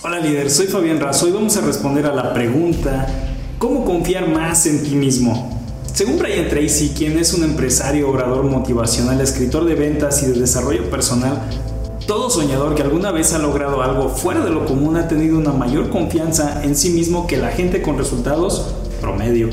Hola líder, soy Fabián Razo y vamos a responder a la pregunta ¿Cómo confiar más en ti mismo? Según Brian Tracy, quien es un empresario, orador motivacional, escritor de ventas y de desarrollo personal, todo soñador que alguna vez ha logrado algo fuera de lo común ha tenido una mayor confianza en sí mismo que la gente con resultados promedio.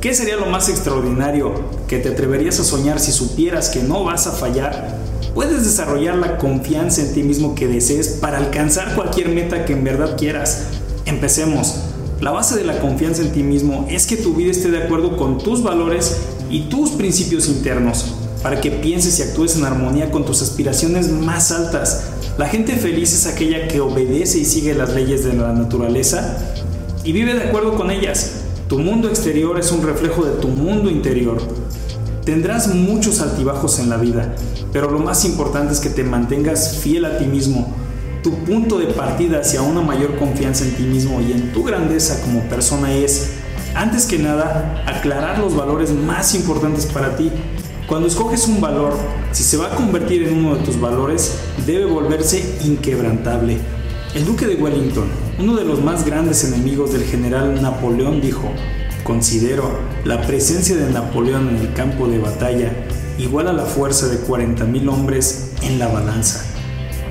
¿Qué sería lo más extraordinario que te atreverías a soñar si supieras que no vas a fallar puedes desarrollar la confianza en ti mismo que desees para alcanzar cualquier meta que en verdad quieras. Empecemos. La base de la confianza en ti mismo es que tu vida esté de acuerdo con tus valores y tus principios internos, para que pienses y actúes en armonía con tus aspiraciones más altas. La gente feliz es aquella que obedece y sigue las leyes de la naturaleza y vive de acuerdo con ellas. Tu mundo exterior es un reflejo de tu mundo interior. Tendrás muchos altibajos en la vida, pero lo más importante es que te mantengas fiel a ti mismo. Tu punto de partida hacia una mayor confianza en ti mismo y en tu grandeza como persona es, antes que nada, aclarar los valores más importantes para ti. Cuando escoges un valor, si se va a convertir en uno de tus valores, debe volverse inquebrantable. El duque de Wellington, uno de los más grandes enemigos del general Napoleón, dijo, Considero la presencia de Napoleón en el campo de batalla igual a la fuerza de 40.000 hombres en la balanza.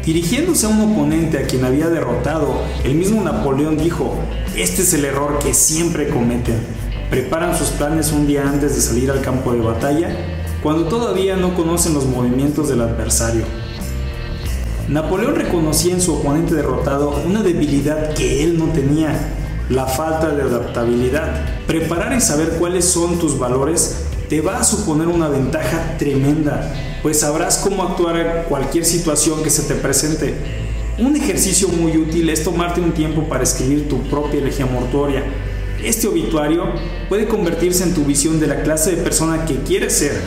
Dirigiéndose a un oponente a quien había derrotado, el mismo Napoleón dijo, este es el error que siempre cometen. Preparan sus planes un día antes de salir al campo de batalla, cuando todavía no conocen los movimientos del adversario. Napoleón reconocía en su oponente derrotado una debilidad que él no tenía, la falta de adaptabilidad. Preparar y saber cuáles son tus valores te va a suponer una ventaja tremenda, pues sabrás cómo actuar en cualquier situación que se te presente. Un ejercicio muy útil es tomarte un tiempo para escribir tu propia elegía mortuoria. Este obituario puede convertirse en tu visión de la clase de persona que quieres ser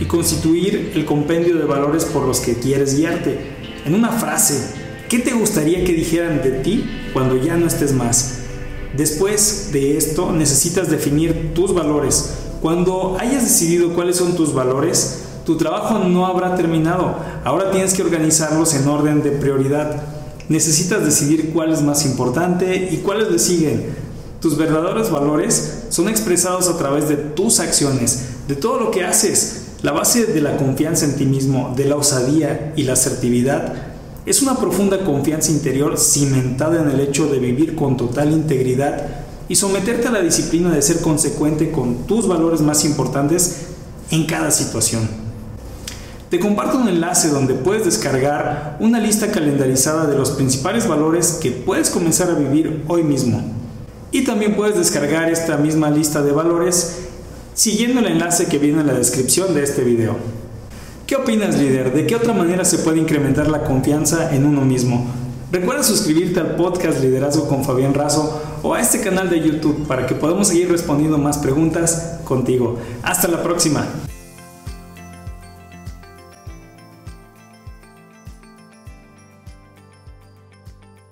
y constituir el compendio de valores por los que quieres guiarte. En una frase, ¿qué te gustaría que dijeran de ti cuando ya no estés más? Después de esto necesitas definir tus valores. Cuando hayas decidido cuáles son tus valores, tu trabajo no habrá terminado. Ahora tienes que organizarlos en orden de prioridad. Necesitas decidir cuál es más importante y cuáles le siguen. Tus verdaderos valores son expresados a través de tus acciones, de todo lo que haces. La base de la confianza en ti mismo, de la osadía y la asertividad es una profunda confianza interior cimentada en el hecho de vivir con total integridad y someterte a la disciplina de ser consecuente con tus valores más importantes en cada situación. Te comparto un enlace donde puedes descargar una lista calendarizada de los principales valores que puedes comenzar a vivir hoy mismo. Y también puedes descargar esta misma lista de valores siguiendo el enlace que viene en la descripción de este video. ¿Qué opinas, líder? ¿De qué otra manera se puede incrementar la confianza en uno mismo? Recuerda suscribirte al podcast Liderazgo con Fabián Razo o a este canal de YouTube para que podamos seguir respondiendo más preguntas contigo. Hasta la próxima.